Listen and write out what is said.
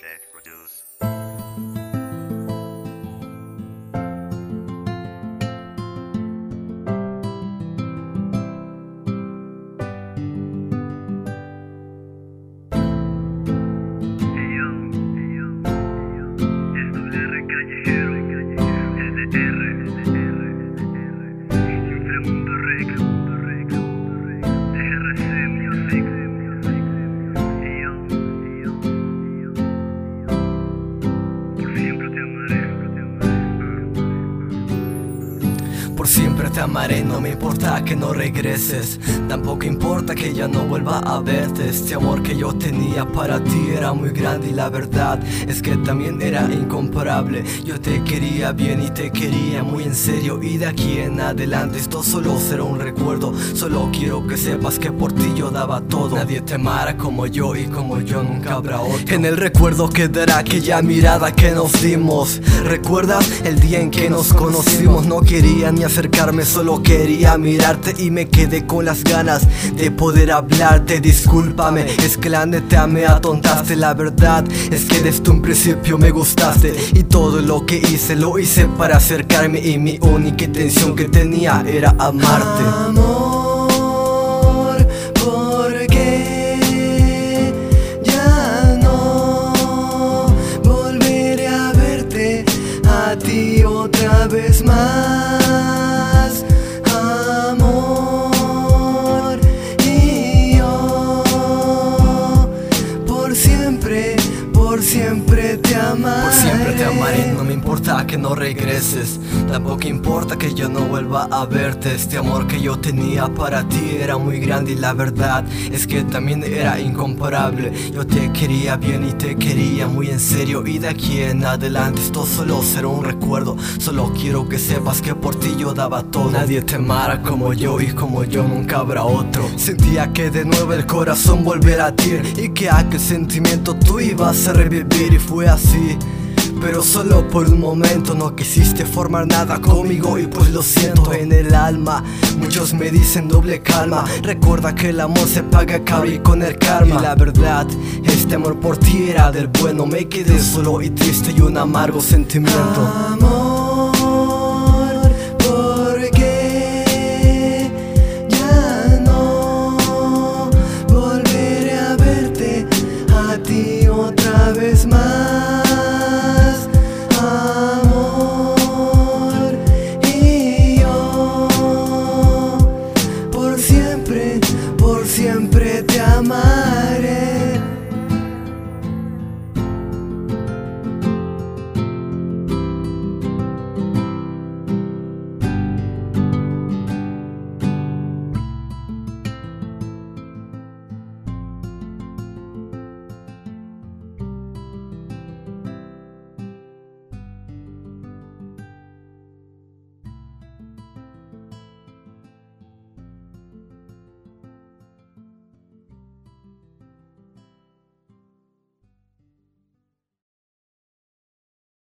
Check produce. Hey yo, hey yo. Esto Tell my Por siempre te amaré, no me importa que no regreses. Tampoco importa que ya no vuelva a verte. Este amor que yo tenía para ti era muy grande Y la verdad es que también era incomparable. Yo te quería bien y te quería muy en serio. Y de aquí en adelante esto solo será un recuerdo. Solo quiero que sepas que por ti yo daba todo. Nadie te amará como yo y como yo nunca habrá otro. En el recuerdo quedará aquella mirada que nos dimos. ¿Recuerdas el día en que nos conocimos? No quería ni acercarme, solo quería mirarte y me quedé con las ganas de poder hablarte. Discúlpame, es que la neta me atontaste. La verdad es que desde un principio me gustaste y todo lo que hice lo hice para acercarme y mi única intención que tenía era amarte. Otra vez más. Amor, y yo por siempre, por siempre Por siempre te amaré, no me importa que no regreses. Tampoco importa que yo no vuelva a verte. Este amor que yo tenía para ti era muy grande Y la verdad es que también era incomparable. Yo te quería bien y te quería muy en serio. Y de aquí en adelante esto solo será un recuerdo. Solo quiero que sepas que por ti yo daba todo. Nadie te amara como yo y como yo nunca habrá otro. Sentía que de nuevo el corazón volviera a ti Y que aquel sentimiento tú ibas a revivir. Y fue así pero solo por un momento no quisiste formar nada conmigo y pues lo siento en el alma. Muchos me dicen doble calma Recuerda que el amor se paga caro con el karma. Y la verdad, este amor por ti era del bueno Me quedé solo y triste y un amargo sentimiento. Amor, ¿por qué ya no volveré a verte a ti otra vez más?